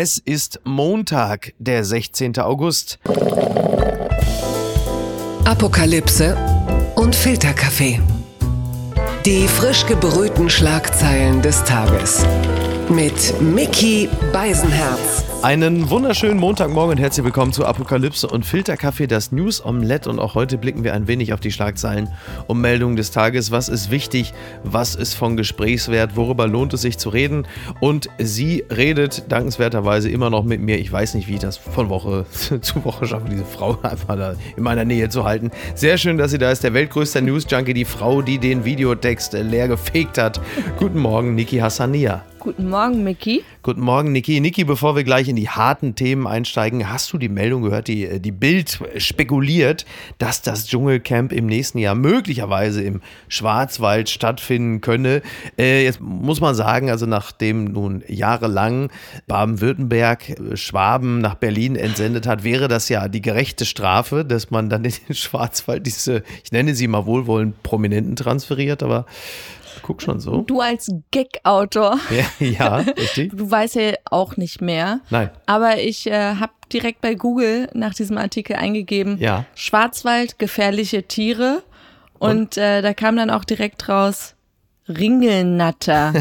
Es ist Montag, der 16. August. Apokalypse und Filterkaffee. Die frisch gebrühten Schlagzeilen des Tages. Mit Mickey Beisenherz. Einen wunderschönen Montagmorgen und herzlich willkommen zu Apokalypse und Filterkaffee, das News Omelette. Und auch heute blicken wir ein wenig auf die Schlagzeilen und Meldungen des Tages. Was ist wichtig? Was ist von Gesprächswert? Worüber lohnt es sich zu reden? Und sie redet dankenswerterweise immer noch mit mir. Ich weiß nicht, wie ich das von Woche zu Woche schaffe, diese Frau einfach da in meiner Nähe zu halten. Sehr schön, dass sie da ist. Der weltgrößte News-Junkie, die Frau, die den Videotext leer gefegt hat. Guten Morgen, Niki Hassania. Guten Morgen, Mickey. Guten Morgen, Niki. Niki, bevor wir gleich in die harten Themen einsteigen, hast du die Meldung gehört, die, die Bild spekuliert, dass das Dschungelcamp im nächsten Jahr möglicherweise im Schwarzwald stattfinden könne. Äh, jetzt muss man sagen, also nachdem nun jahrelang Baden-Württemberg äh, Schwaben nach Berlin entsendet hat, wäre das ja die gerechte Strafe, dass man dann in den Schwarzwald diese, ich nenne sie mal wohlwollend, Prominenten transferiert, aber guck schon so. Du als Gag-Autor. Ja, ja, richtig. Du weißt ja auch nicht mehr. Nein. Aber ich äh, habe direkt bei Google nach diesem Artikel eingegeben, Ja. Schwarzwald, gefährliche Tiere. Und äh, da kam dann auch direkt raus, Ringelnatter,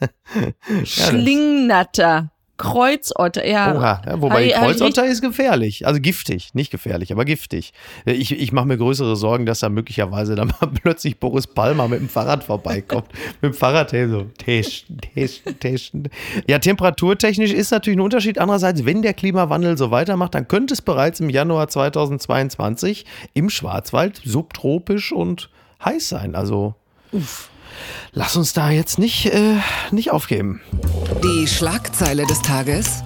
Schlingnatter, Kreuzotter. Ja, Oha, ja, wobei ich Kreuzotter ist gefährlich. Also giftig, nicht gefährlich, aber giftig. Ich, ich mache mir größere Sorgen, dass da möglicherweise dann mal plötzlich Boris Palmer mit dem Fahrrad vorbeikommt. mit dem Fahrrad hey, so testen, testen, testen. Ja, temperaturtechnisch ist natürlich ein Unterschied. Andererseits, wenn der Klimawandel so weitermacht, dann könnte es bereits im Januar 2022 im Schwarzwald subtropisch und heiß sein. Also lass uns da jetzt nicht, äh, nicht aufgeben. Die Schlagzeile des Tages.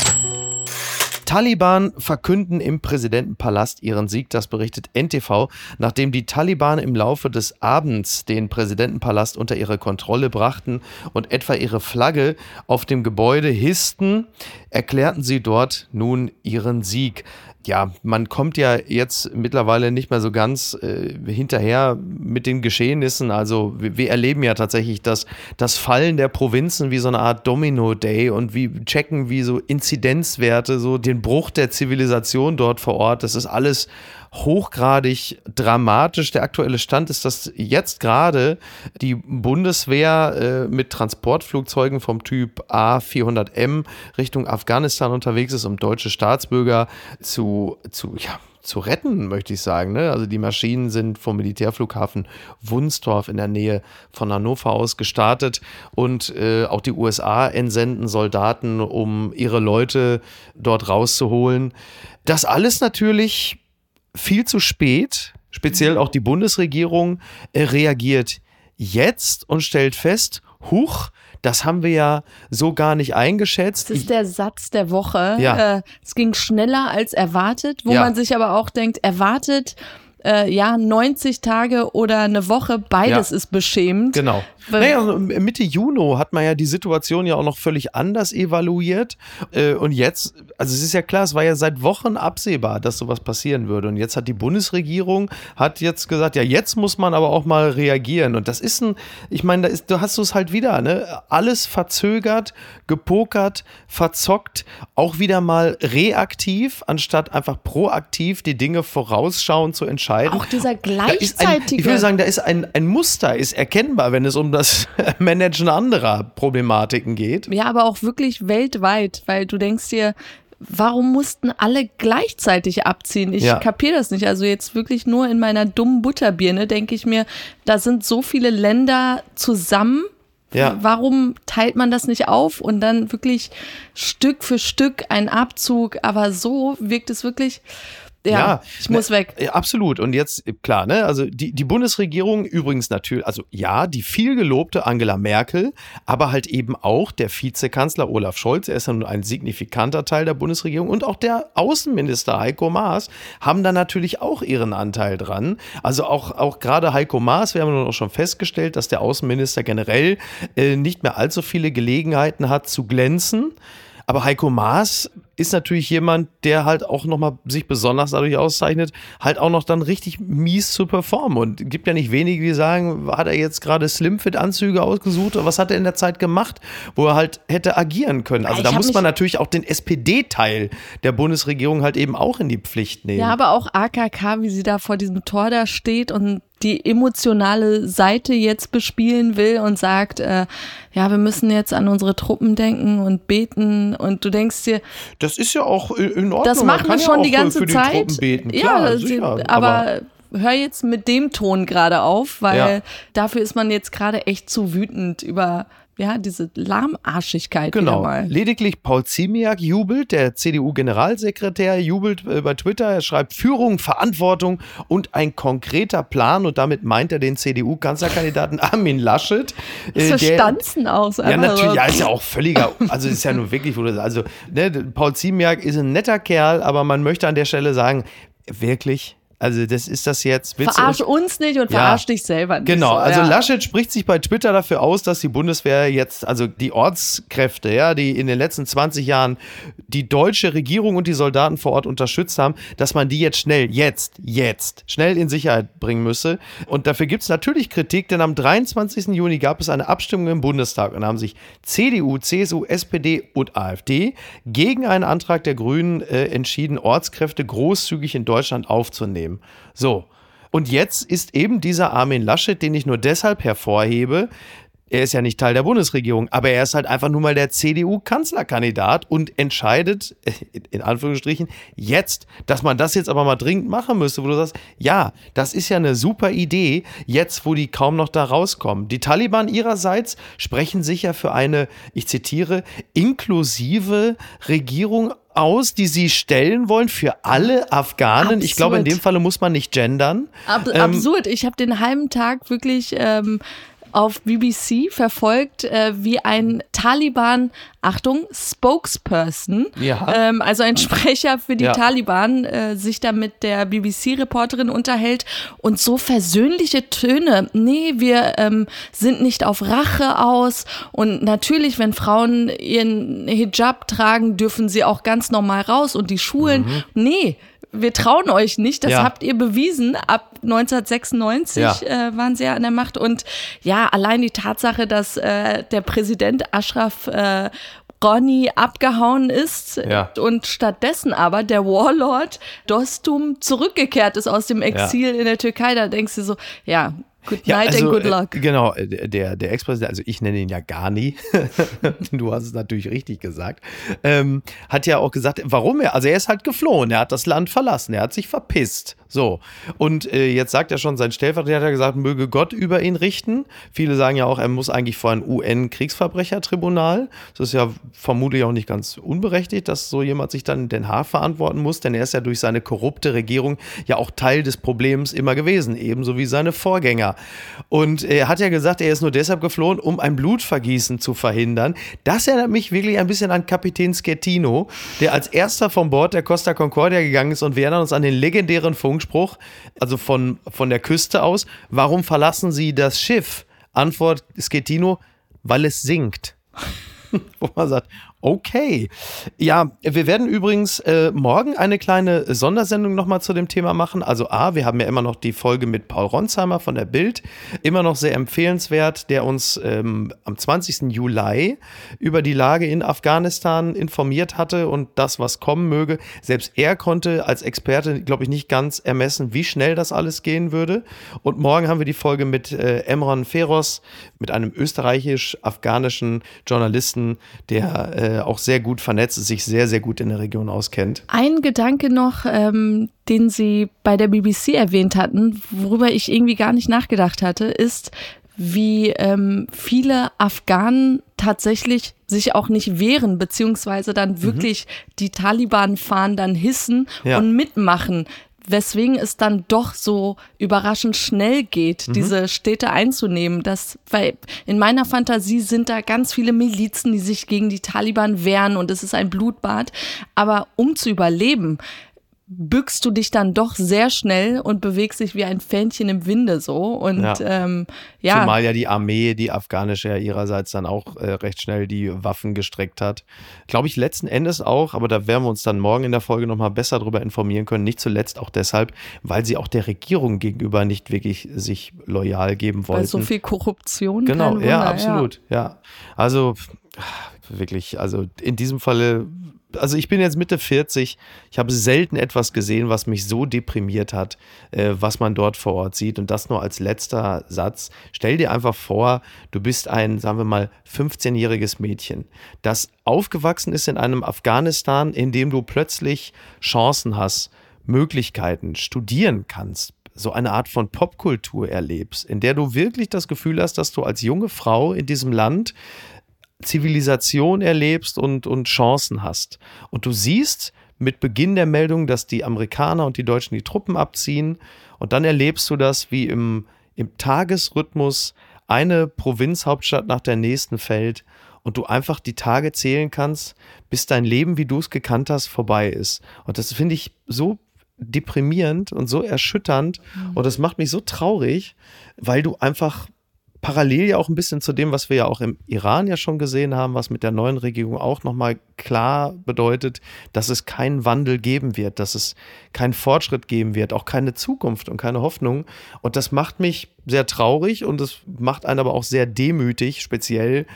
Taliban verkünden im Präsidentenpalast ihren Sieg, das berichtet NTV, nachdem die Taliban im Laufe des Abends den Präsidentenpalast unter ihre Kontrolle brachten und etwa ihre Flagge auf dem Gebäude hissten, erklärten sie dort nun ihren Sieg. Ja, man kommt ja jetzt mittlerweile nicht mehr so ganz äh, hinterher mit den Geschehnissen. Also wir, wir erleben ja tatsächlich das, das Fallen der Provinzen wie so eine Art Domino-Day und wie checken wie so Inzidenzwerte, so den Bruch der Zivilisation dort vor Ort. Das ist alles hochgradig dramatisch. Der aktuelle Stand ist, dass jetzt gerade die Bundeswehr äh, mit Transportflugzeugen vom Typ A400M Richtung Afghanistan unterwegs ist, um deutsche Staatsbürger zu, zu ja, zu retten, möchte ich sagen. Ne? Also die Maschinen sind vom Militärflughafen Wunstorf in der Nähe von Hannover aus gestartet und äh, auch die USA entsenden Soldaten, um ihre Leute dort rauszuholen. Das alles natürlich viel zu spät, speziell auch die Bundesregierung äh, reagiert jetzt und stellt fest, huch, das haben wir ja so gar nicht eingeschätzt. Das ist der Satz der Woche. Ja. Äh, es ging schneller als erwartet, wo Ja. man sich aber auch denkt, erwartet, äh, ja, 90 Tage oder eine Woche, beides Ja. ist beschämend. Genau. Naja, also Mitte Juni hat man ja die Situation ja auch noch völlig anders evaluiert. Äh, Und jetzt, also es ist ja klar, es war ja seit Wochen absehbar, dass sowas passieren würde. Und jetzt hat die Bundesregierung hat jetzt gesagt, ja, jetzt muss man aber auch mal reagieren. Und das ist ein, ich meine, da ist, du hast es halt wieder, ne? Alles verzögert, gepokert, verzockt, auch wieder mal reaktiv, anstatt einfach proaktiv die Dinge vorausschauend zu entscheiden. Auch dieser Da ist ein, gleichzeitige. ich würde sagen, da ist ein, ein Muster, ist erkennbar, wenn es um das Managen anderer Problematiken geht. Ja, aber auch wirklich weltweit, weil du denkst dir, warum mussten alle gleichzeitig abziehen? Ich Ja. kapiere das nicht. Also jetzt wirklich nur in meiner dummen Butterbirne denke ich mir, da sind so viele Länder zusammen. Ja. Warum teilt man das nicht auf und dann wirklich Stück für Stück ein Abzug? Aber so wirkt es wirklich. Ja, ich muss ne, weg. äh, Absolut. Und jetzt, äh, klar, ne, also die, die Bundesregierung übrigens natürlich, also ja, die viel gelobte Angela Merkel, aber halt eben auch der Vizekanzler Olaf Scholz, er ist ja nun ein signifikanter Teil der Bundesregierung und auch der Außenminister Heiko Maas haben da natürlich auch ihren Anteil dran. Also auch, auch gerade Heiko Maas, wir haben nun auch schon festgestellt, dass der Außenminister generell äh, nicht mehr allzu viele Gelegenheiten hat zu glänzen. Aber Heiko Maas ist natürlich jemand, der halt auch nochmal sich besonders dadurch auszeichnet, halt auch noch dann richtig mies zu performen. Und gibt ja nicht wenige, die sagen, hat er jetzt gerade Slimfit-Anzüge ausgesucht oder was hat er in der Zeit gemacht, wo er halt hätte agieren können. Also ich da muss man natürlich auch den SPD-Teil der Bundesregierung halt eben auch in die Pflicht nehmen. Ja, aber auch AKK, wie sie da vor diesem Tor da steht und die emotionale Seite jetzt bespielen will und sagt, äh, ja, wir müssen jetzt an unsere Truppen denken und beten und du denkst dir, das ist ja auch in Ordnung. Das machen wir schon ja die ganze für, für Zeit. Die Klar, ja, sicher, aber, aber hör jetzt mit dem Ton gerade auf, weil ja. dafür ist man jetzt gerade echt zu wütend über ja, diese Lahmarschigkeit. Genau. Lediglich Paul Ziemiak jubelt, der CDU-Generalsekretär jubelt äh, bei Twitter. Er schreibt Führung, Verantwortung und ein konkreter Plan. Und damit meint er den CDU-Kanzlerkandidaten Armin Laschet. Äh, so Stanzen aus. Ja, natürlich. Ja, ist ja auch völliger. Also ist ja nur wirklich, also ne, Paul Ziemiak ist ein netter Kerl, aber man möchte an der Stelle sagen, wirklich also das ist das jetzt. Verarsch uns nicht und verarsch dich selber nicht. Genau, so, also ja. Laschet spricht sich bei Twitter dafür aus, dass die Bundeswehr jetzt, also die Ortskräfte, ja, die in den letzten 20 Jahren die deutsche Regierung und die Soldaten vor Ort unterstützt haben, dass man die jetzt schnell, jetzt, jetzt, schnell in Sicherheit bringen müsse. Und dafür gibt es natürlich Kritik, denn am 23. Juni gab es eine Abstimmung im Bundestag und haben sich CDU, CSU, SPD und AfD gegen einen Antrag der Grünen äh, entschieden, Ortskräfte großzügig in Deutschland aufzunehmen nehmen. So. Und jetzt ist eben dieser Armin Laschet, den ich nur deshalb hervorhebe, er ist ja nicht Teil der Bundesregierung, aber er ist halt einfach nur mal der CDU-Kanzlerkandidat und entscheidet, in Anführungsstrichen, jetzt, dass man das jetzt aber mal dringend machen müsste, wo du sagst, ja, das ist ja eine super Idee, jetzt, wo die kaum noch da rauskommen. Die Taliban ihrerseits sprechen sich ja für eine, ich zitiere, inklusive Regierung aus, die sie stellen wollen für alle Afghanen. Absurd. Ich glaube, in dem Falle muss man nicht gendern. Ab ähm, absurd. Ich habe den halben Tag wirklich ähm, auf BBC verfolgt, äh, wie ein Taliban, Achtung, Spokesperson, ja. ähm, also ein Sprecher für die ja. Taliban, äh, sich da mit der BBC-Reporterin unterhält und so versöhnliche Töne. Nee, wir ähm, sind nicht auf Rache aus und natürlich, wenn Frauen ihren Hijab tragen, dürfen sie auch ganz normal raus und die Schulen. Mhm. Nee, wir trauen euch nicht. Das ja. habt ihr bewiesen. Ab 1996 ja. äh, waren sie ja an der Macht. Und ja, allein die Tatsache, dass äh, der Präsident Ashraf äh, Ronny abgehauen ist ja. und stattdessen aber der Warlord Dostum zurückgekehrt ist aus dem Exil ja. in der Türkei, da denkst du so, ja, Good ja, night also, and good luck. Äh, genau, äh, der, der Ex-Präsident, also ich nenne ihn ja Gani, du hast es natürlich richtig gesagt, ähm, hat ja auch gesagt, warum er, also er ist halt geflohen, er hat das Land verlassen, er hat sich verpisst. So, und äh, jetzt sagt er schon, sein Stellvertreter hat gesagt, möge Gott über ihn richten. Viele sagen ja auch, er muss eigentlich vor ein UN-Kriegsverbrechertribunal. Das ist ja vermutlich auch nicht ganz unberechtigt, dass so jemand sich dann in Den Haag verantworten muss, denn er ist ja durch seine korrupte Regierung ja auch Teil des Problems immer gewesen, ebenso wie seine Vorgänger. Und er hat ja gesagt, er ist nur deshalb geflohen, um ein Blutvergießen zu verhindern. Das erinnert mich wirklich ein bisschen an Kapitän Schettino, der als erster von Bord der Costa Concordia gegangen ist und wir erinnern uns an den legendären Funk Funkspruch, also von, von der Küste aus, warum verlassen Sie das Schiff? Antwort Schettino, weil es sinkt. Wo man sagt, Okay. Ja, wir werden übrigens äh, morgen eine kleine Sondersendung nochmal zu dem Thema machen. Also A, wir haben ja immer noch die Folge mit Paul Ronsheimer von der Bild. Immer noch sehr empfehlenswert, der uns ähm, am 20. Juli über die Lage in Afghanistan informiert hatte und das, was kommen möge. Selbst er konnte als Experte, glaube ich, nicht ganz ermessen, wie schnell das alles gehen würde. Und morgen haben wir die Folge mit äh, Emron Feros, mit einem österreichisch-afghanischen Journalisten, der äh, äh, auch sehr gut vernetzt ist, sich sehr, sehr gut in der Region auskennt. Ein Gedanke noch, ähm, den Sie bei der BBC erwähnt hatten, worüber ich irgendwie gar nicht nachgedacht hatte, ist, wie ähm, viele Afghanen tatsächlich sich auch nicht wehren, beziehungsweise dann mhm. wirklich mhm. die Taliban fahren, dann hissen ja. und mitmachen weswegen es dann doch so überraschend schnell geht, mhm. diese Städte einzunehmen. Das, weil in meiner Fantasie sind da ganz viele Milizen, die sich gegen die Taliban wehren und es ist ein Blutbad. Aber um zu überleben, bückst du dich dann doch sehr schnell und bewegst dich wie ein Fähnchen im Winde so. Und ja. Ähm, ja. Zumal ja die Armee, die afghanische ja ihrerseits dann auch äh, recht schnell die Waffen gestreckt hat. Glaube ich letzten Endes auch, aber da werden wir uns dann morgen in der Folge nochmal besser darüber informieren können. Nicht zuletzt auch deshalb, weil sie auch der Regierung gegenüber nicht wirklich sich loyal geben wollten. Weil so viel Korruption. Genau, Wunder, ja, absolut. Ja. ja. Also wirklich, also in diesem Falle also ich bin jetzt Mitte 40, ich habe selten etwas gesehen, was mich so deprimiert hat, äh, was man dort vor Ort sieht. Und das nur als letzter Satz. Stell dir einfach vor, du bist ein, sagen wir mal, 15-jähriges Mädchen, das aufgewachsen ist in einem Afghanistan, in dem du plötzlich Chancen hast, Möglichkeiten, studieren kannst, so eine Art von Popkultur erlebst, in der du wirklich das Gefühl hast, dass du als junge Frau in diesem Land Zivilisation erlebst und, und Chancen hast. Und du siehst mit Beginn der Meldung, dass die Amerikaner und die Deutschen die Truppen abziehen. Und dann erlebst du das, wie im, im Tagesrhythmus eine Provinzhauptstadt nach der nächsten fällt und du einfach die Tage zählen kannst, bis dein Leben, wie du es gekannt hast, vorbei ist. Und das finde ich so deprimierend und so erschütternd mhm. und das macht mich so traurig, weil du einfach parallel ja auch ein bisschen zu dem, was wir ja auch im Iran ja schon gesehen haben, was mit der neuen Regierung auch nochmal klar bedeutet, dass es keinen Wandel geben wird, dass es keinen Fortschritt geben wird, auch keine Zukunft und keine Hoffnung. Und das macht mich sehr traurig und es macht einen aber auch sehr demütig, speziell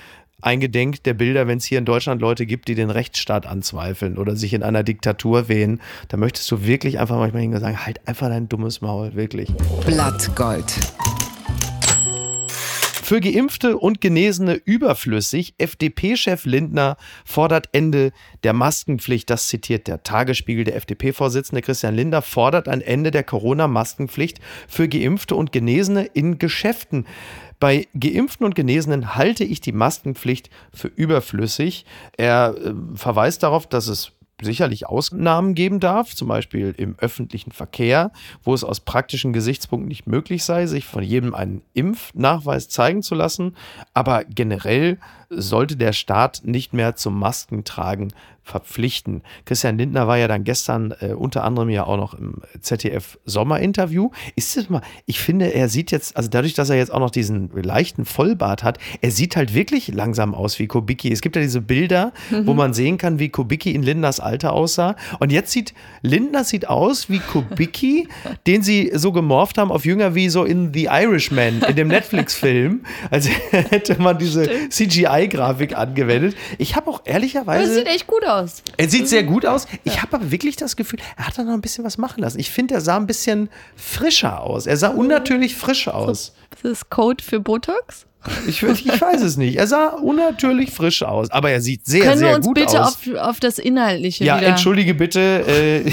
eingedenk der Bilder, wenn es hier in Deutschland Leute gibt, die den Rechtsstaat anzweifeln oder sich in einer Diktatur wehen, da möchtest du wirklich einfach manchmal hingehen sagen, halt einfach dein dummes Maul, wirklich. Blattgold. Für Geimpfte und Genesene überflüssig. FDP-Chef Lindner fordert Ende der Maskenpflicht. Das zitiert der Tagesspiegel. Der FDP-Vorsitzende Christian Lindner fordert ein Ende der Corona-Maskenpflicht für Geimpfte und Genesene in Geschäften. Bei Geimpften und Genesenen halte ich die Maskenpflicht für überflüssig. Er äh, verweist darauf, dass es sicherlich Ausnahmen geben darf, zum Beispiel im öffentlichen Verkehr, wo es aus praktischen Gesichtspunkten nicht möglich sei, sich von jedem einen Impfnachweis zeigen zu lassen. Aber generell sollte der Staat nicht mehr zum Maskentragen verpflichten. Christian Lindner war ja dann gestern äh, unter anderem ja auch noch im ZDF Sommerinterview. Ist es mal, ich finde, er sieht jetzt, also dadurch, dass er jetzt auch noch diesen leichten Vollbart hat, er sieht halt wirklich langsam aus wie Kubicki. Es gibt ja diese Bilder, mhm. wo man sehen kann, wie Kubicki in Lindners Alter aussah. Und jetzt sieht Lindner sieht aus wie Kubicki, den sie so gemorpht haben auf Jünger wie so in The Irishman, in dem Netflix-Film. Also hätte man diese CGI CGI-Grafik angewendet. Ich habe auch ehrlicherweise. Das sieht echt gut aus. Er sieht sehr gut aus. Ich habe aber wirklich das Gefühl, er hat da noch ein bisschen was machen lassen. Ich finde, er sah ein bisschen frischer aus. Er sah unnatürlich frisch aus. Das ist Code für Botox? Ich, ich, weiß es nicht. Er sah unnatürlich frisch aus, aber er sieht sehr, Können sehr gut aus. Können wir uns bitte auf, auf, das Inhaltliche Ja, wieder. entschuldige bitte. Äh,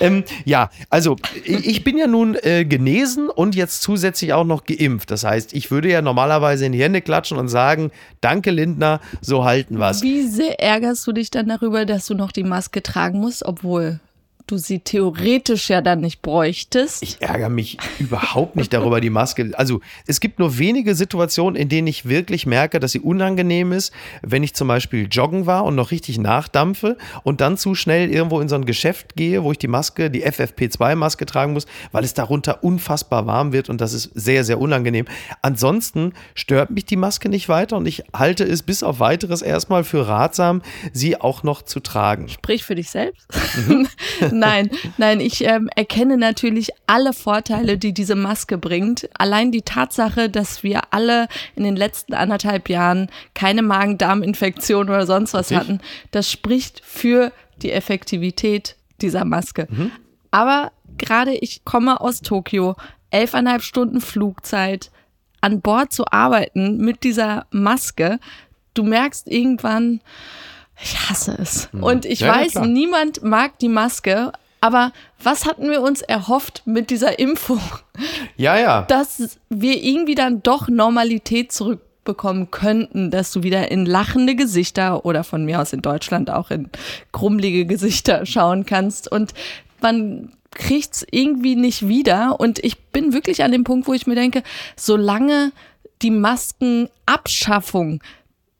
ähm, ja, also ich bin ja nun äh, genesen und jetzt zusätzlich auch noch geimpft. Das heißt, ich würde ja normalerweise in die Hände klatschen und sagen, danke Lindner, so halten wir es. Wie sehr ärgerst du dich dann darüber, dass du noch die Maske tragen musst, obwohl du sie theoretisch ja dann nicht bräuchtest. Ich ärgere mich überhaupt nicht darüber, die Maske. Also es gibt nur wenige Situationen, in denen ich wirklich merke, dass sie unangenehm ist, wenn ich zum Beispiel joggen war und noch richtig nachdampfe und dann zu schnell irgendwo in so ein Geschäft gehe, wo ich die Maske, die FFP2-Maske tragen muss, weil es darunter unfassbar warm wird und das ist sehr, sehr unangenehm. Ansonsten stört mich die Maske nicht weiter und ich halte es bis auf weiteres erstmal für ratsam, sie auch noch zu tragen. Sprich für dich selbst. Mhm. nein, nein, ich ähm, erkenne natürlich alle Vorteile, die diese Maske bringt. Allein die Tatsache, dass wir alle in den letzten anderthalb Jahren keine Magen-Darm-Infektion oder sonst was ich? hatten, das spricht für die Effektivität dieser Maske. Mhm. Aber gerade ich komme aus Tokio, elfeinhalb Stunden Flugzeit, an Bord zu arbeiten mit dieser Maske. Du merkst irgendwann, ich hasse es. Hm. Und ich ja, weiß, ja, niemand mag die Maske, aber was hatten wir uns erhofft mit dieser Impfung? Ja, ja. Dass wir irgendwie dann doch Normalität zurückbekommen könnten, dass du wieder in lachende Gesichter oder von mir aus in Deutschland auch in krummelige Gesichter schauen kannst. Und man kriegt es irgendwie nicht wieder. Und ich bin wirklich an dem Punkt, wo ich mir denke, solange die Maskenabschaffung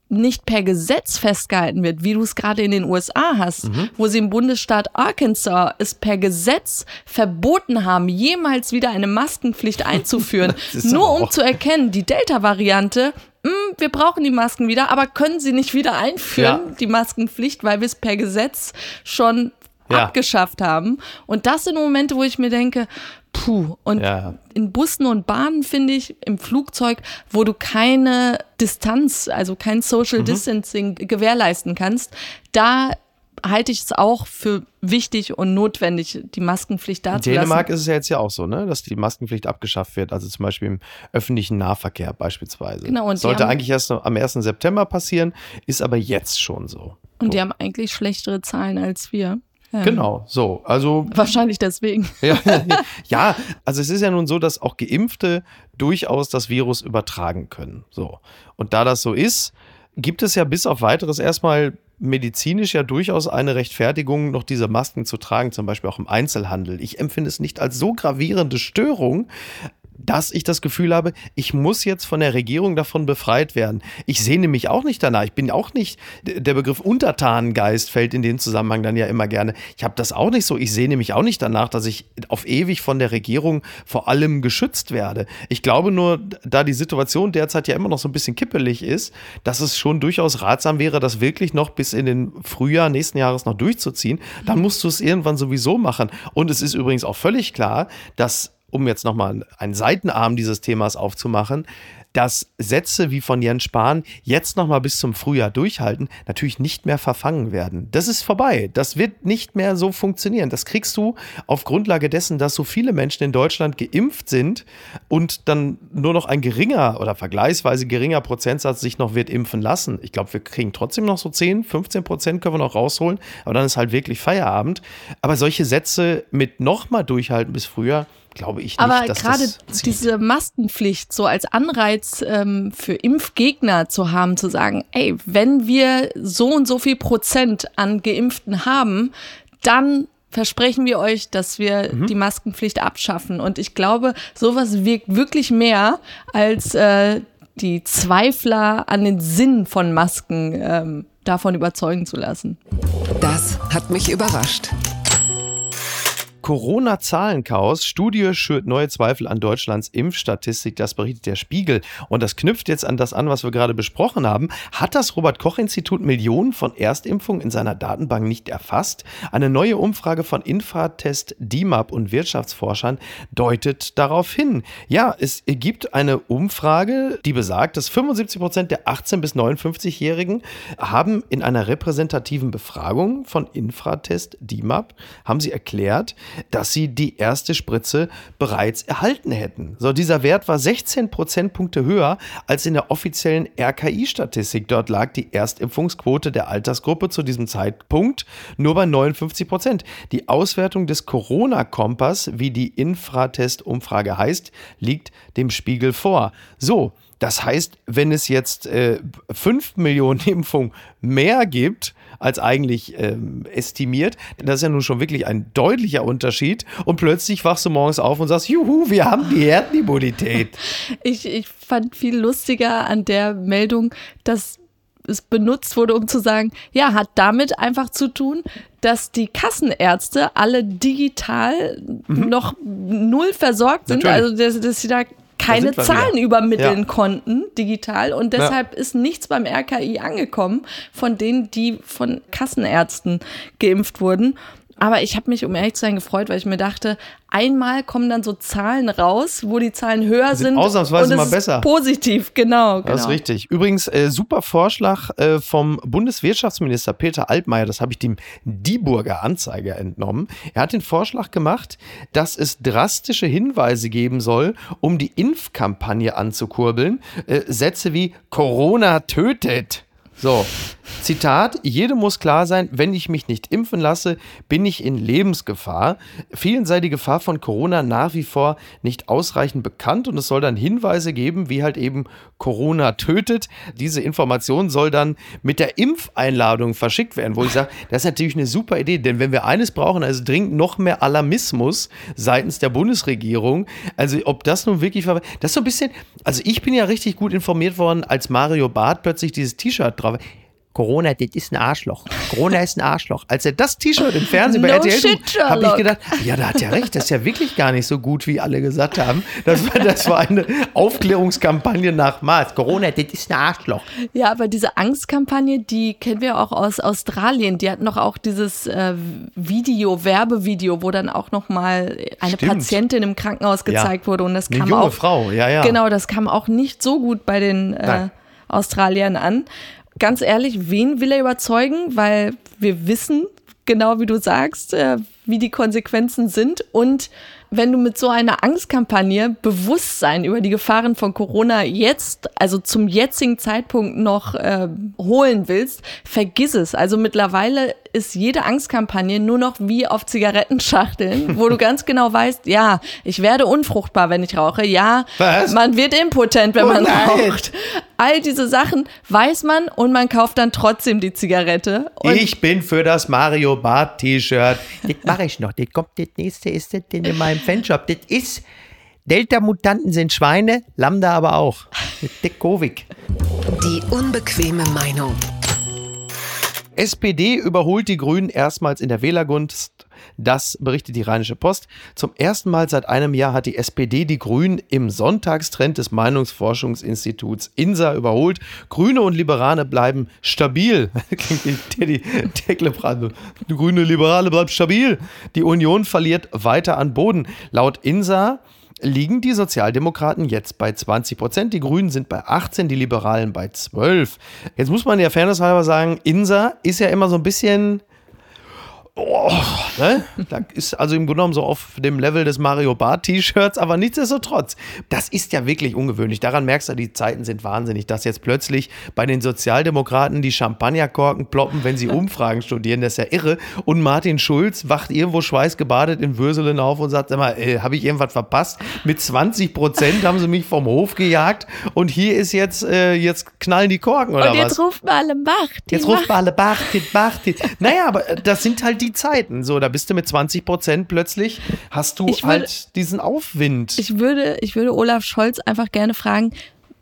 nicht per Gesetz festgehalten wird, wie du es gerade in den USA hast, mhm. wo sie im Bundesstaat Arkansas es per Gesetz verboten haben, jemals wieder eine Maskenpflicht einzuführen, nur um zu erkennen, die Delta-Variante, hm, wir brauchen die Masken wieder, aber können sie nicht wieder einführen, ja. die Maskenpflicht, weil wir es per Gesetz schon ja. abgeschafft haben. Und das sind Momente, wo ich mir denke, puh. Und ja. in Bussen und Bahnen finde ich, im Flugzeug, wo du keine Distanz, also kein Social mhm. Distancing gewährleisten kannst, da halte ich es auch für wichtig und notwendig, die Maskenpflicht da zu In Dänemark ist es ja jetzt ja auch so, ne, dass die Maskenpflicht abgeschafft wird, also zum Beispiel im öffentlichen Nahverkehr beispielsweise. Genau, und Sollte eigentlich erst am 1. September passieren, ist aber jetzt schon so. Und so. die haben eigentlich schlechtere Zahlen als wir. Genau, so. Also wahrscheinlich deswegen. Ja, ja, also es ist ja nun so, dass auch Geimpfte durchaus das Virus übertragen können. So. Und da das so ist, gibt es ja bis auf weiteres erstmal medizinisch ja durchaus eine Rechtfertigung, noch diese Masken zu tragen, zum Beispiel auch im Einzelhandel. Ich empfinde es nicht als so gravierende Störung, dass ich das Gefühl habe, ich muss jetzt von der Regierung davon befreit werden. Ich sehne mich auch nicht danach. Ich bin auch nicht, der Begriff Untertanengeist fällt in dem Zusammenhang dann ja immer gerne. Ich habe das auch nicht so. Ich sehne mich auch nicht danach, dass ich auf ewig von der Regierung vor allem geschützt werde. Ich glaube nur, da die Situation derzeit ja immer noch so ein bisschen kippelig ist, dass es schon durchaus ratsam wäre, das wirklich noch bis in den Frühjahr nächsten Jahres noch durchzuziehen. Dann musst du es irgendwann sowieso machen. Und es ist übrigens auch völlig klar, dass um jetzt nochmal einen Seitenarm dieses Themas aufzumachen, dass Sätze wie von Jens Spahn jetzt nochmal bis zum Frühjahr durchhalten, natürlich nicht mehr verfangen werden. Das ist vorbei. Das wird nicht mehr so funktionieren. Das kriegst du auf Grundlage dessen, dass so viele Menschen in Deutschland geimpft sind und dann nur noch ein geringer oder vergleichsweise geringer Prozentsatz sich noch wird impfen lassen. Ich glaube, wir kriegen trotzdem noch so 10, 15 Prozent können wir noch rausholen, aber dann ist halt wirklich Feierabend. Aber solche Sätze mit nochmal durchhalten bis Frühjahr, glaube ich nicht. Aber gerade diese Maskenpflicht so als Anreiz ähm, für Impfgegner zu haben, zu sagen, ey, wenn wir so und so viel Prozent an Geimpften haben, dann versprechen wir euch, dass wir mhm. die Maskenpflicht abschaffen. Und ich glaube, sowas wirkt wirklich mehr als äh, die Zweifler an den Sinn von Masken ähm, davon überzeugen zu lassen. Das hat mich überrascht. Corona-Zahlenchaos. Studie schürt neue Zweifel an Deutschlands Impfstatistik. Das berichtet der Spiegel. Und das knüpft jetzt an das an, was wir gerade besprochen haben. Hat das Robert-Koch-Institut Millionen von Erstimpfungen in seiner Datenbank nicht erfasst? Eine neue Umfrage von Infratest, DIMAP und Wirtschaftsforschern deutet darauf hin. Ja, es gibt eine Umfrage, die besagt, dass 75 Prozent der 18- bis 59-Jährigen haben in einer repräsentativen Befragung von Infratest, DIMAP, haben sie erklärt, dass sie die erste Spritze bereits erhalten hätten. So, dieser Wert war 16 Prozentpunkte höher als in der offiziellen RKI-Statistik. Dort lag die Erstimpfungsquote der Altersgruppe zu diesem Zeitpunkt nur bei 59 Prozent. Die Auswertung des Corona-Kompass, wie die Infratest-Umfrage heißt, liegt dem Spiegel vor. So, das heißt, wenn es jetzt äh, 5 Millionen Impfungen mehr gibt, als eigentlich ähm, estimiert. Das ist ja nun schon wirklich ein deutlicher Unterschied. Und plötzlich wachst du morgens auf und sagst, juhu, wir haben die Herdenimmunität. ich, ich fand viel lustiger an der Meldung, dass es benutzt wurde, um zu sagen, ja, hat damit einfach zu tun, dass die Kassenärzte alle digital mhm. noch null versorgt sind. Natürlich. Also, dass, dass sie da keine Zahlen wieder. übermitteln ja. konnten digital und deshalb ja. ist nichts beim RKI angekommen von denen, die von Kassenärzten geimpft wurden. Aber ich habe mich, um ehrlich zu sein, gefreut, weil ich mir dachte, einmal kommen dann so Zahlen raus, wo die Zahlen höher sind. sind ausnahmsweise und mal besser. Positiv, genau, genau. Das ist genau. richtig. Übrigens, äh, super Vorschlag äh, vom Bundeswirtschaftsminister Peter Altmaier, das habe ich dem Dieburger Anzeiger entnommen. Er hat den Vorschlag gemacht, dass es drastische Hinweise geben soll, um die Impfkampagne anzukurbeln. Äh, Sätze wie Corona tötet. So, Zitat, jedem muss klar sein, wenn ich mich nicht impfen lasse, bin ich in Lebensgefahr. Vielen sei die Gefahr von Corona nach wie vor nicht ausreichend bekannt und es soll dann Hinweise geben, wie halt eben Corona tötet. Diese Information soll dann mit der Impfeinladung verschickt werden, wo ich sage, das ist natürlich eine super Idee, denn wenn wir eines brauchen, also dringend noch mehr Alarmismus seitens der Bundesregierung, also ob das nun wirklich, das ist so ein bisschen, also ich bin ja richtig gut informiert worden, als Mario Barth plötzlich dieses T-Shirt drauf Corona, das ist ein Arschloch. Corona ist ein Arschloch. Als er das T-Shirt im Fernsehen bei no RTL habe ich gedacht, ja, da hat er recht, das ist ja wirklich gar nicht so gut, wie alle gesagt haben. Das war, das war eine Aufklärungskampagne nach Maß. Corona, das ist ein Arschloch. Ja, aber diese Angstkampagne, die kennen wir auch aus Australien. Die hatten noch auch dieses äh, Video, Werbevideo, wo dann auch noch mal eine Stimmt. Patientin im Krankenhaus gezeigt ja. wurde und das eine kam junge auch Frau, ja, ja. Genau, das kam auch nicht so gut bei den äh, Australiern an ganz ehrlich, wen will er überzeugen? Weil wir wissen, genau wie du sagst, äh, wie die Konsequenzen sind. Und wenn du mit so einer Angstkampagne Bewusstsein über die Gefahren von Corona jetzt, also zum jetzigen Zeitpunkt noch äh, holen willst, vergiss es. Also mittlerweile ist jede Angstkampagne nur noch wie auf Zigarettenschachteln, wo du ganz genau weißt, ja, ich werde unfruchtbar, wenn ich rauche. Ja, Was? man wird impotent, wenn oh man nein. raucht. All diese Sachen weiß man und man kauft dann trotzdem die Zigarette. ich bin für das Mario Bart T-Shirt. Das mache ich noch. Das kommt, das nächste ist das in meinem Fanshop. Das ist Delta-Mutanten sind Schweine, Lambda aber auch. Dick Covid. Die unbequeme Meinung. SPD überholt die Grünen erstmals in der Wählergunst. Das berichtet die Rheinische Post. Zum ersten Mal seit einem Jahr hat die SPD die Grünen im Sonntagstrend des Meinungsforschungsinstituts INSA überholt. Grüne und Liberale bleiben stabil. Grüne Liberale bleibt stabil. Die Union verliert weiter an Boden. Laut INSA liegen die Sozialdemokraten jetzt bei 20 Prozent, die Grünen sind bei 18, die Liberalen bei 12. Jetzt muss man ja fairnesshalber sagen, Insa ist ja immer so ein bisschen Oh, ne? Das ist also im Grunde genommen so auf dem Level des Mario Bart T-Shirts, aber nichtsdestotrotz, das ist ja wirklich ungewöhnlich. Daran merkst du, die Zeiten sind wahnsinnig, dass jetzt plötzlich bei den Sozialdemokraten die Champagnerkorken ploppen, wenn sie Umfragen studieren. Das ist ja irre. Und Martin Schulz wacht irgendwo schweißgebadet in Würselen auf und sagt, sag mal, äh, habe ich irgendwas verpasst? Mit 20 Prozent haben sie mich vom Hof gejagt und hier ist jetzt, äh, jetzt knallen die Korken oder was? Und jetzt ruft mal alle Macht. Jetzt ruft mal alle Macht, Macht. Naja, aber äh, das sind halt die die Zeiten. So, da bist du mit 20 Prozent plötzlich, hast du würde, halt diesen Aufwind. Ich würde, ich würde Olaf Scholz einfach gerne fragen,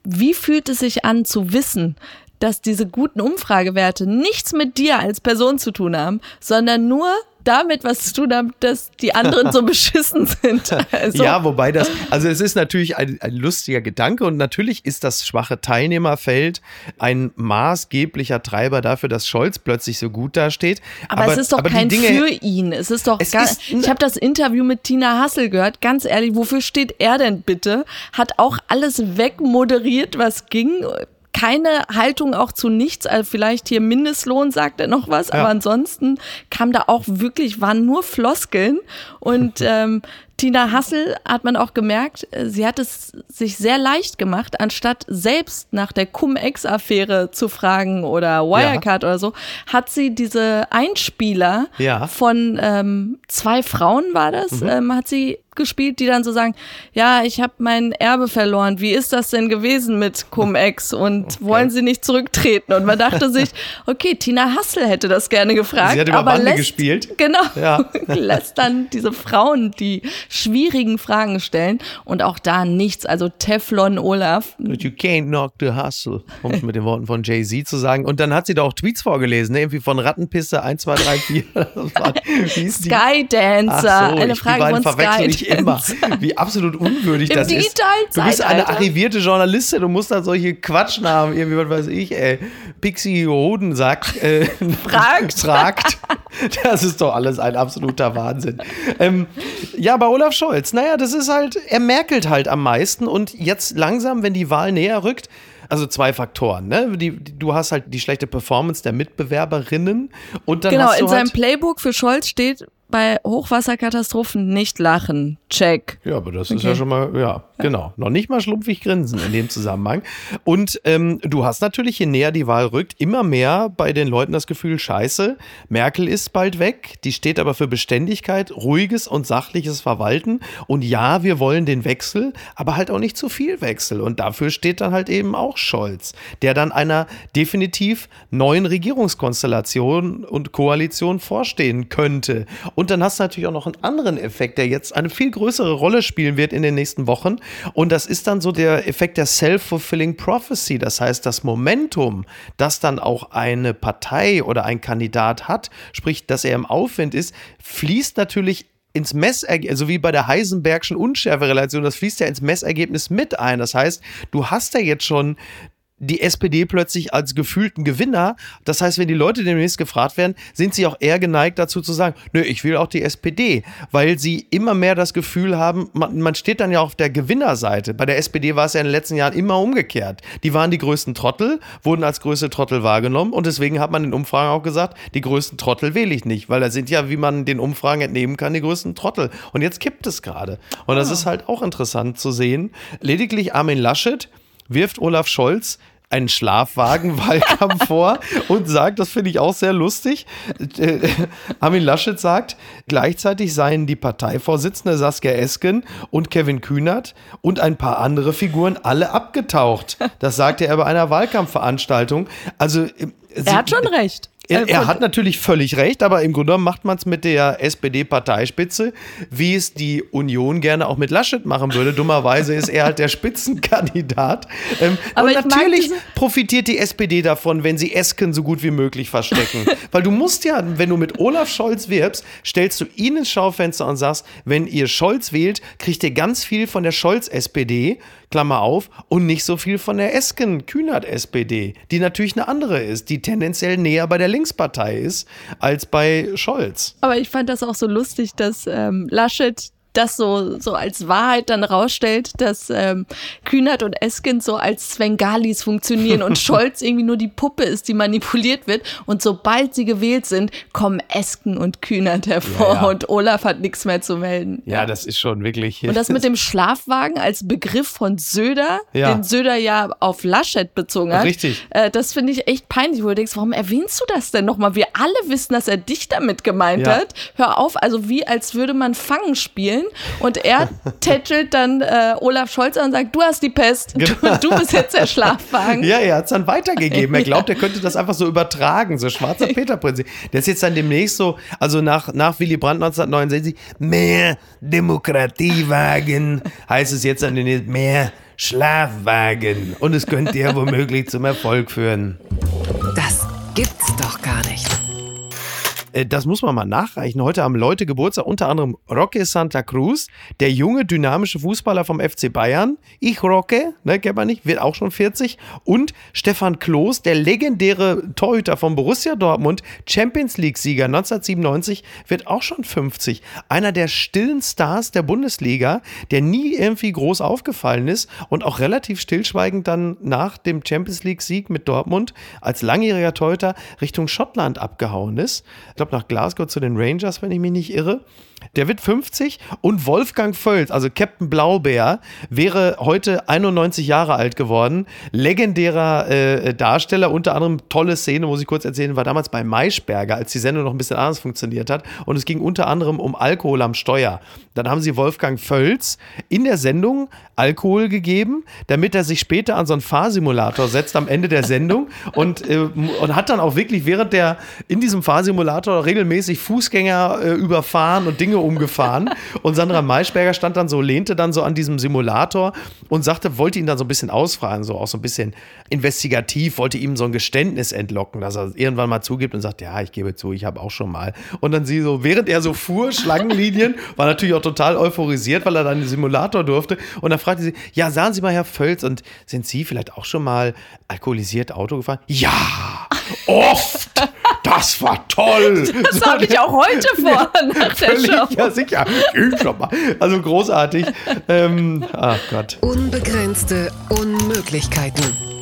wie fühlt es sich an zu wissen, dass diese guten Umfragewerte nichts mit dir als Person zu tun haben, sondern nur damit was zu tun haben, dass die anderen so beschissen sind. Also. Ja, wobei das, also es ist natürlich ein, ein lustiger Gedanke und natürlich ist das schwache Teilnehmerfeld ein maßgeblicher Treiber dafür, dass Scholz plötzlich so gut dasteht. Aber, aber es ist doch kein Dinge, für ihn. Es ist doch gar, ist, ich habe das Interview mit Tina Hassel gehört. Ganz ehrlich, wofür steht er denn bitte? Hat auch alles wegmoderiert, was ging keine Haltung auch zu nichts. Also vielleicht hier Mindestlohn sagt er noch was, ja. aber ansonsten kam da auch wirklich, waren nur Floskeln und ähm, Tina Hassel hat man auch gemerkt, äh, sie hat es sich sehr leicht gemacht, anstatt selbst nach der Cum-Ex-Affäre zu fragen oder Wirecard ja. oder so, hat sie diese Einspieler ja. von ähm, zwei Frauen war das, mhm. ähm, hat sie gespielt, die dann so sagen, ja, ich habe mein Erbe verloren. Wie ist das denn gewesen mit Cum-Ex und okay. wollen Sie nicht zurücktreten? Und man dachte sich, okay, Tina Hassel hätte das gerne gefragt. Sie hat über aber lässt, gespielt. Genau. Ja. lässt dann diese Frauen die schwierigen Fragen stellen und auch da nichts. Also Teflon Olaf. But you can't knock the hustle, um es mit den Worten von Jay-Z zu sagen. Und dann hat sie da auch Tweets vorgelesen, ne? irgendwie von Rattenpisse 1, 2, 3, 4. Skydancer. So, eine Frage von Sky immer, wie absolut unwürdig Im das ist. Du bist eine arrivierte Journalistin und musst da solche Quatschnamen, irgendwie, was weiß ich, ey, Pixie Hodensack äh, fragt. fragt. Das ist doch alles ein absoluter Wahnsinn. Ähm, ja, bei Olaf Scholz, naja, das ist halt, er merkelt halt am meisten und jetzt langsam, wenn die Wahl näher rückt, also zwei Faktoren, ne? Die, die, du hast halt die schlechte Performance der Mitbewerberinnen und dann Genau, in seinem halt Playbook für Scholz steht bei Hochwasserkatastrophen nicht lachen. Check. Ja, aber das okay. ist ja schon mal, ja. Genau. Noch nicht mal schlumpfig grinsen in dem Zusammenhang. Und ähm, du hast natürlich, je näher die Wahl rückt, immer mehr bei den Leuten das Gefühl, scheiße, Merkel ist bald weg, die steht aber für Beständigkeit, ruhiges und sachliches Verwalten. Und ja, wir wollen den Wechsel, aber halt auch nicht zu viel Wechsel. Und dafür steht dann halt eben auch Scholz, der dann einer definitiv neuen Regierungskonstellation und Koalition vorstehen könnte. Und dann hast du natürlich auch noch einen anderen Effekt, der jetzt eine viel größere Rolle spielen wird in den nächsten Wochen. Und das ist dann so der Effekt der Self-Fulfilling Prophecy. Das heißt, das Momentum, das dann auch eine Partei oder ein Kandidat hat, sprich, dass er im Aufwind ist, fließt natürlich ins Messergebnis, also wie bei der Heisenbergschen Unschärferelation, das fließt ja ins Messergebnis mit ein. Das heißt, du hast ja jetzt schon die SPD plötzlich als gefühlten Gewinner. Das heißt, wenn die Leute demnächst gefragt werden, sind sie auch eher geneigt dazu zu sagen, nö, ich will auch die SPD, weil sie immer mehr das Gefühl haben, man, man steht dann ja auf der Gewinnerseite. Bei der SPD war es ja in den letzten Jahren immer umgekehrt. Die waren die größten Trottel, wurden als größte Trottel wahrgenommen und deswegen hat man in Umfragen auch gesagt, die größten Trottel wähle ich nicht, weil da sind ja, wie man den Umfragen entnehmen kann, die größten Trottel. Und jetzt kippt es gerade. Und das oh. ist halt auch interessant zu sehen. Lediglich Armin Laschet wirft Olaf Scholz einen Schlafwagenwahlkampf vor und sagt, das finde ich auch sehr lustig. Äh, Armin Laschet sagt, gleichzeitig seien die Parteivorsitzende Saskia Esken und Kevin Kühnert und ein paar andere Figuren alle abgetaucht. Das sagte er bei einer Wahlkampfveranstaltung. Also äh, er hat schon recht. Er, er, hat natürlich völlig recht, aber im Grunde genommen macht man es mit der SPD-Parteispitze, wie es die Union gerne auch mit Laschet machen würde. Dummerweise ist er halt der Spitzenkandidat. Ähm, aber und natürlich profitiert die SPD davon, wenn sie Esken so gut wie möglich verstecken. Weil du musst ja, wenn du mit Olaf Scholz wirbst, stellst du ihn ins Schaufenster und sagst, wenn ihr Scholz wählt, kriegt ihr ganz viel von der Scholz-SPD, Klammer auf, und nicht so viel von der Esken-Kühnert-SPD, die natürlich eine andere ist, die tendenziell näher bei der Linkspartei ist als bei Scholz. Aber ich fand das auch so lustig, dass ähm, Laschet das so, so als Wahrheit dann rausstellt, dass ähm, Kühnert und Esken so als Svengalis funktionieren und Scholz irgendwie nur die Puppe ist, die manipuliert wird. Und sobald sie gewählt sind, kommen Esken und Kühnert hervor ja, ja. und Olaf hat nichts mehr zu melden. Ja, das ist schon wirklich. Und das mit dem Schlafwagen als Begriff von Söder, ja. den Söder ja auf Laschet bezogen hat. Richtig. Äh, das finde ich echt peinlich, wo du denkst, warum erwähnst du das denn nochmal? Wir alle wissen, dass er dich damit gemeint hat. Hör auf, also wie als würde man Fangen spielen Köln und er tätschelt dann äh, Olaf Scholz an und sagt, du hast die Pest, du, genau. du bist jetzt der Schlafwagen. Ja, er hat es dann weitergegeben. Er glaubt, er könnte das einfach so übertragen, so schwarzer Peter-Prinzip. Der ist jetzt dann demnächst so, also nach, nach Willy Brandt 1969, mehr Demokratie wagen, heißt es jetzt dann demnächst mehr Schlafwagen. Und es könnte ja womöglich zum Erfolg führen. Das gibt's doch gar nicht. Äh, das muss man mal nachreichen. Heute haben Leute Geburtstag, unter anderem Roque Santa Cruz, der junge, dynamische Fußballer vom FC Bayern. Ich Roque, ne, kennt man nicht, wird auch schon 40. Und Stefan Kloß, der legendäre Torhüter von Borussia Dortmund, Champions League-Sieger 1997, wird auch schon 50. Einer der stillen Stars der Bundesliga, der nie irgendwie groß aufgefallen ist und auch relativ stillschweigend dann nach dem Champions League-Sieg mit Dortmund als langjähriger Torhüter Richtung Schottland abgehauen ist. Ich glaube, nach Glasgow zu den Rangers, wenn ich mich nicht irre. Der wird 50 und Wolfgang Völz, also Captain Blaubeer, wäre heute 91 Jahre alt geworden. Legendärer äh, Darsteller, unter anderem tolle Szene, muss ich kurz erzählen, war damals bei Maischberger, als die Sendung noch ein bisschen anders funktioniert hat. Und es ging unter anderem um Alkohol am Steuer. Dann haben sie Wolfgang Völz in der Sendung Alkohol gegeben, damit er sich später an so einen Fahrsimulator setzt am Ende der Sendung und, äh, und hat dann auch wirklich während der in diesem Fahrsimulator regelmäßig Fußgänger äh, überfahren und Dinge umgefahren. Und Sandra Maischberger stand dann so, lehnte dann so an diesem Simulator und sagte, wollte ihn dann so ein bisschen ausfragen, so auch so ein bisschen investigativ, wollte ihm so ein Geständnis entlocken, dass er irgendwann mal zugibt und sagt, ja, ich gebe zu, ich habe auch schon mal. Und dann sie so, während er so fuhr, Schlangenlinien, war natürlich auch total euphorisiert, weil er dann den Simulator durfte. Und dann fragte sie, ja, sagen Sie mal, Herr Völz, und sind Sie vielleicht auch schon mal alkoholisiert Auto gefahren? Ja, oft. Das war toll. Das so, habe ich auch heute vor nach der völlig, Show. Ja, sicher. schon mal. Also großartig. Ähm, ach Gott. Unbegrenzte Unmöglichkeiten.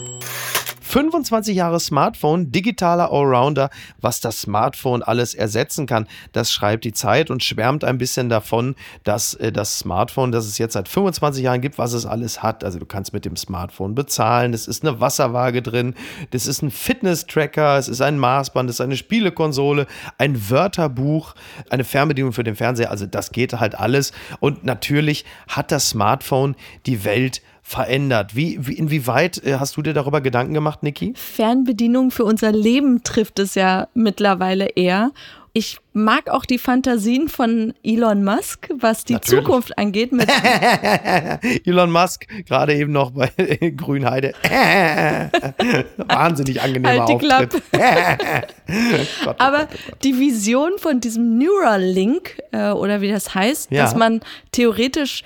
25 Jahre Smartphone, digitaler Allrounder, was das Smartphone alles ersetzen kann. Das schreibt die Zeit und schwärmt ein bisschen davon, dass äh, das Smartphone, das es jetzt seit 25 Jahren gibt, was es alles hat. Also du kannst mit dem Smartphone bezahlen, es ist eine Wasserwaage drin, das ist ein Fitness-Tracker, es ist ein Maßband, es ist eine Spielekonsole, ein Wörterbuch, eine Fernbedienung für den Fernseher. Also das geht halt alles. Und natürlich hat das Smartphone die Welt verändert. Wie, wie, inwieweit äh, hast du dir darüber Gedanken gemacht, Niki? Fernbedienung für unser Leben trifft es ja mittlerweile eher. Ich mag auch die Fantasien von Elon Musk, was die Natürlich. Zukunft angeht. Elon Musk, gerade eben noch bei Grünheide. Wahnsinnig angenehmer halt die Auftritt. Gott, Aber die Vision von diesem Neuralink, äh, oder wie das heißt, ja. dass man theoretisch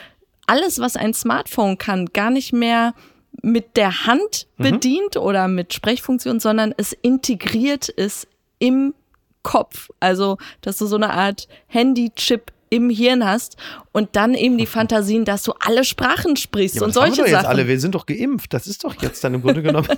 alles, was ein Smartphone kann, gar nicht mehr mit der Hand mhm. bedient oder mit Sprechfunktion, sondern es integriert ist im Kopf. Also, dass du so eine Art Handy-Chip im Hirn hast und dann eben die Fantasien, dass du alle Sprachen sprichst ja, und solche wir Sachen. Jetzt alle, wir sind doch geimpft, das ist doch jetzt dann im Grunde genommen.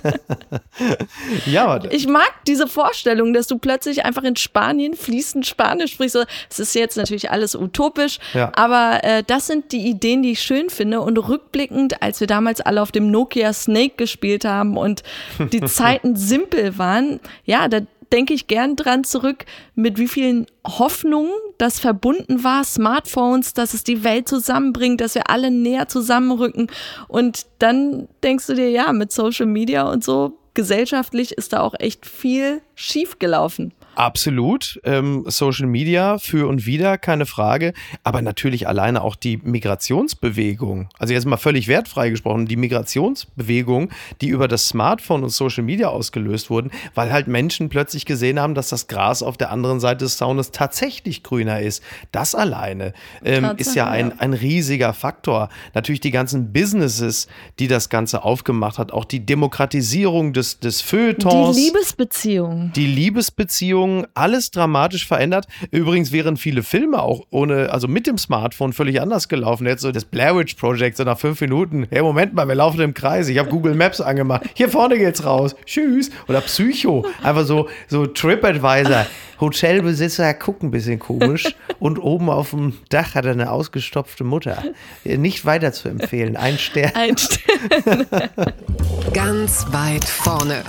ja, ich mag diese Vorstellung, dass du plötzlich einfach in Spanien fließend Spanisch sprichst. Es ist jetzt natürlich alles utopisch, ja. aber äh, das sind die Ideen, die ich schön finde und rückblickend, als wir damals alle auf dem Nokia Snake gespielt haben und die Zeiten simpel waren, ja, da denke ich gern dran zurück, mit wie vielen Hoffnungen das verbunden war, Smartphones, dass es die Welt zusammenbringt, dass wir alle näher zusammenrücken. Und dann denkst du dir, ja, mit Social Media und so, gesellschaftlich ist da auch echt viel schiefgelaufen. Absolut. Ähm, Social Media für und wieder, keine Frage. Aber natürlich alleine auch die Migrationsbewegung. Also jetzt mal völlig wertfrei gesprochen, die Migrationsbewegung, die über das Smartphone und Social Media ausgelöst wurden, weil halt Menschen plötzlich gesehen haben, dass das Gras auf der anderen Seite des Zaunes tatsächlich grüner ist. Das alleine ähm, ist ja ein, ein riesiger Faktor. Natürlich die ganzen Businesses, die das Ganze aufgemacht hat, auch die Demokratisierung des, des Feuilletons. Die Liebesbeziehung. Die Liebesbeziehung Handlungen, alles dramatisch verändert. Übrigens wären viele Filme auch ohne, also mit dem Smartphone völlig anders gelaufen. Jetzt so das Blair Witch Project, so nach fünf Minuten. Hey, Moment mal, wir laufen im Kreis. Ich habe Google Maps angemacht. Hier vorne geht's raus. Tschüss. Oder Psycho. Einfach so, so TripAdvisor. Hotelbesitzer gucken ein bisschen komisch und oben auf dem Dach hat er eine ausgestopfte Mutter. Nicht weiter zu empfehlen. Ein Stern. Ein Stern. Ganz weit vorne.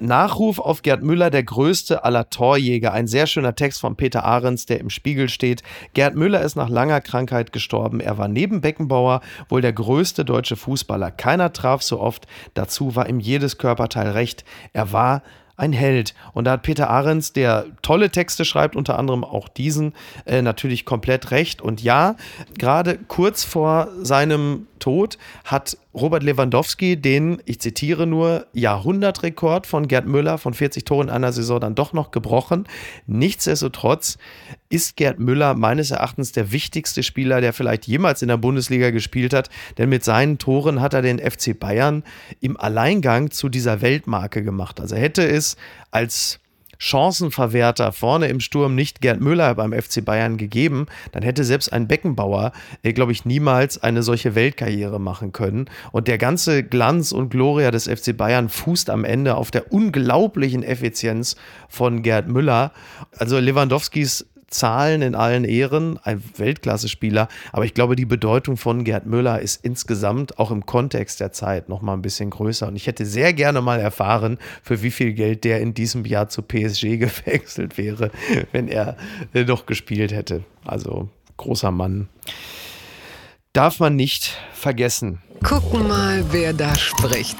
Nachruf auf Gerd Müller, der größte aller Torjäger. Ein sehr schöner Text von Peter Ahrens, der im Spiegel steht. Gerd Müller ist nach langer Krankheit gestorben. Er war neben Beckenbauer wohl der größte deutsche Fußballer. Keiner traf so oft. Dazu war ihm jedes Körperteil recht. Er war ein Held. Und da hat Peter Ahrens, der tolle Texte schreibt, unter anderem auch diesen, äh, natürlich komplett recht. Und ja, gerade kurz vor seinem Tod hat Robert Lewandowski den, ich zitiere nur, Jahrhundertrekord von Gerd Müller von 40 Toren in einer Saison dann doch noch gebrochen. Nichtsdestotrotz ist Gerd Müller meines Erachtens der wichtigste Spieler, der vielleicht jemals in der Bundesliga gespielt hat, denn mit seinen Toren hat er den FC Bayern im Alleingang zu dieser Weltmarke gemacht. Also hätte es als Chancenverwerter vorne im Sturm nicht Gerd Müller beim FC Bayern gegeben, dann hätte selbst ein Beckenbauer, äh, glaube ich, niemals eine solche Weltkarriere machen können. Und der ganze Glanz und Gloria des FC Bayern fußt am Ende auf der unglaublichen Effizienz von Gerd Müller. Also Lewandowskis Zahlen in allen Ehren, ein Weltklasse-Spieler, aber ich glaube, die Bedeutung von Gerd Müller ist insgesamt auch im Kontext der Zeit noch mal ein bisschen größer. Und ich hätte sehr gerne mal erfahren, für wie viel Geld der in diesem Jahr zu PSG gewechselt wäre, wenn er äh, noch gespielt hätte. Also großer Mann. Darf man nicht vergessen. Gucken mal, wer da spricht.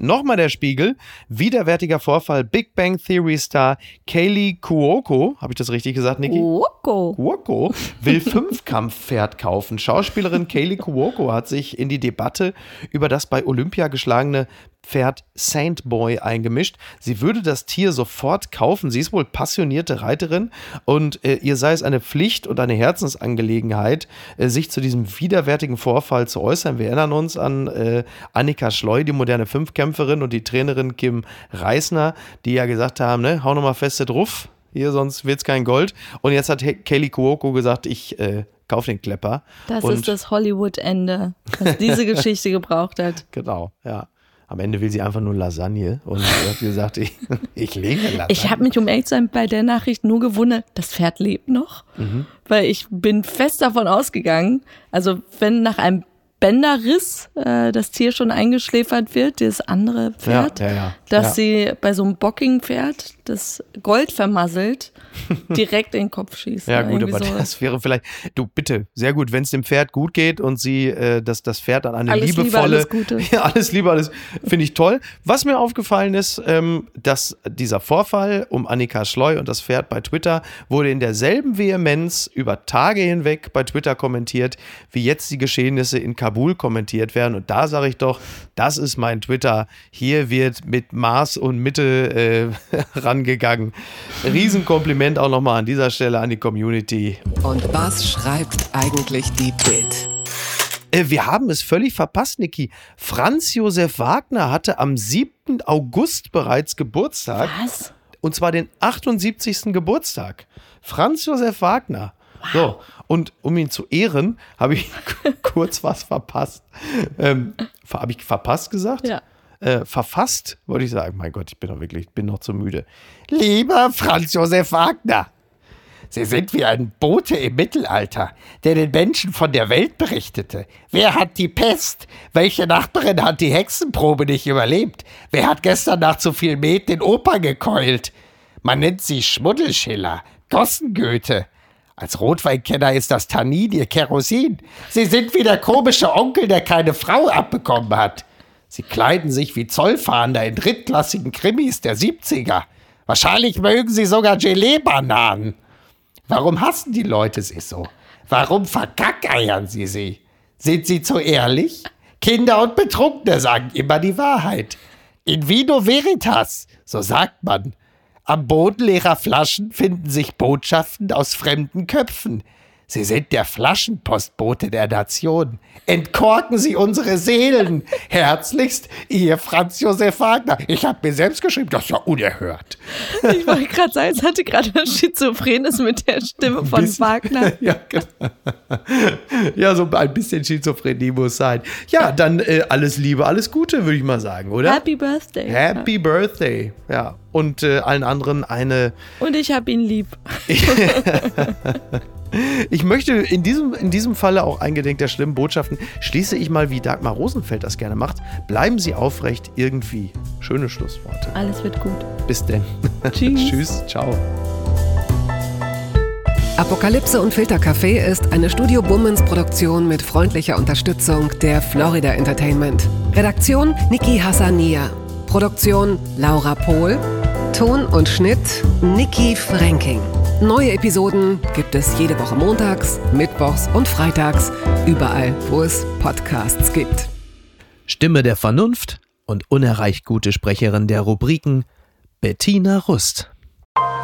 Nochmal der Spiegel. Widerwärtiger Vorfall. Big Bang Theory Star Kaylee Kuoko, habe ich das richtig gesagt, Niki? Kuoko. Kuoko will Fünfkampfpferd kaufen. Schauspielerin Kaylee Kuoko hat sich in die Debatte über das bei Olympia geschlagene Pferd Saint Boy eingemischt. Sie würde das Tier sofort kaufen. Sie ist wohl passionierte Reiterin und äh, ihr sei es eine Pflicht und eine Herzensangelegenheit, äh, sich zu diesem widerwärtigen Vorfall zu äußern. Wir erinnern uns an äh, Annika Schleu, die moderne Fünfkämpferin und die Trainerin Kim Reisner, die ja gesagt haben, ne, hau nochmal feste drauf, hier sonst wird's kein Gold. Und jetzt hat Kelly Kuoko gesagt, ich äh, kauf den Klepper. Das und ist das Hollywood-Ende, was diese Geschichte gebraucht hat. Genau, ja. Am Ende will sie einfach nur Lasagne und hat gesagt, ich, ich lege Lasagne. Ich habe mich um ehrlich zu sein bei der Nachricht nur gewundert, das Pferd lebt noch, mhm. weil ich bin fest davon ausgegangen, also wenn nach einem Bänderriss äh, das Tier schon eingeschläfert wird, das andere Pferd, ja, ja, ja, dass sie bei so einem Bockingpferd das Gold vermasselt, direkt in den Kopf schießt. Ja gut, aber so. das wäre vielleicht, du bitte, sehr gut, wenn es dem Pferd gut geht und sie äh, das, das Pferd an eine alles liebevolle, liebe, alles Gute. ja, alles Liebe, alles, finde ich toll. Was mir aufgefallen ist, ähm, dass dieser Vorfall um Annika Schleu und das Pferd bei Twitter wurde in derselben Vehemenz über Tage hinweg bei Twitter kommentiert, wie jetzt die Geschehnisse in Kabul kommentiert werden. Und da sage ich doch, das ist mein Twitter. Hier wird mit Maß und Mitte äh, rangegangen. Riesenkompliment auch nochmal an dieser Stelle an die Community. Und was schreibt eigentlich die Bild? Äh, wir haben es völlig verpasst, Niki. Franz Josef Wagner hatte am 7. August bereits Geburtstag. Was? Und zwar den 78. Geburtstag. Franz Josef Wagner. Wow. So, und um ihn zu ehren, habe ich kurz was verpasst. Ähm, habe ich verpasst gesagt? Ja äh, verfasst, wollte ich sagen. Mein Gott, ich bin doch wirklich, bin noch zu müde. Lieber Franz Josef Wagner, Sie sind wie ein Bote im Mittelalter, der den Menschen von der Welt berichtete. Wer hat die Pest? Welche Nachbarin hat die Hexenprobe nicht überlebt? Wer hat gestern nach zu viel Met den Opa gekeult? Man nennt sie Schmuddelschiller, Gossengöte. Als Rotweinkenner ist das Tannin ihr Kerosin. Sie sind wie der komische Onkel, der keine Frau abbekommen hat. Sie kleiden sich wie Zollfahnder in drittklassigen Krimis der 70er. Wahrscheinlich mögen sie sogar Gelee-Bananen. Warum hassen die Leute sie so? Warum verkackeiern sie sie? Sind sie zu ehrlich? Kinder und Betrunkene sagen immer die Wahrheit. In vino veritas, so sagt man. Am Boden leerer Flaschen finden sich Botschaften aus fremden Köpfen. Sie sind der Flaschenpostbote der Nation. Entkorken Sie unsere Seelen. Herzlichst, Ihr Franz Josef Wagner. Ich habe mir selbst geschrieben, das ist ja unerhört. Ich wollte gerade sagen, es hatte gerade ein Schizophrenes mit der Stimme von bisschen, Wagner. Ja, genau. ja, so ein bisschen Schizophrenie muss sein. Ja, dann äh, alles Liebe, alles Gute, würde ich mal sagen, oder? Happy Birthday. Happy ja. Birthday, ja. Und äh, allen anderen eine. Und ich habe ihn lieb. Ich möchte in diesem, in diesem Falle auch eingedenk der schlimmen Botschaften, schließe ich mal, wie Dagmar Rosenfeld das gerne macht. Bleiben Sie aufrecht irgendwie. Schöne Schlussworte. Alles wird gut. Bis denn. Tschüss. Tschüss. Ciao. Apokalypse und Filtercafé ist eine Studio Bummens Produktion mit freundlicher Unterstützung der Florida Entertainment. Redaktion Niki Hassania. Produktion Laura Pohl. Ton und Schnitt Niki Franking. Neue Episoden gibt es jede Woche montags, mittwochs und freitags, überall, wo es Podcasts gibt. Stimme der Vernunft und unerreicht gute Sprecherin der Rubriken Bettina Rust.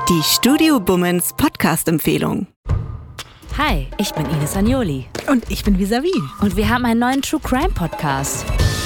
Die Studio Bummens Podcast-Empfehlung. Hi, ich bin Ines Agnoli. Und ich bin Visavi. Und wir haben einen neuen True Crime Podcast.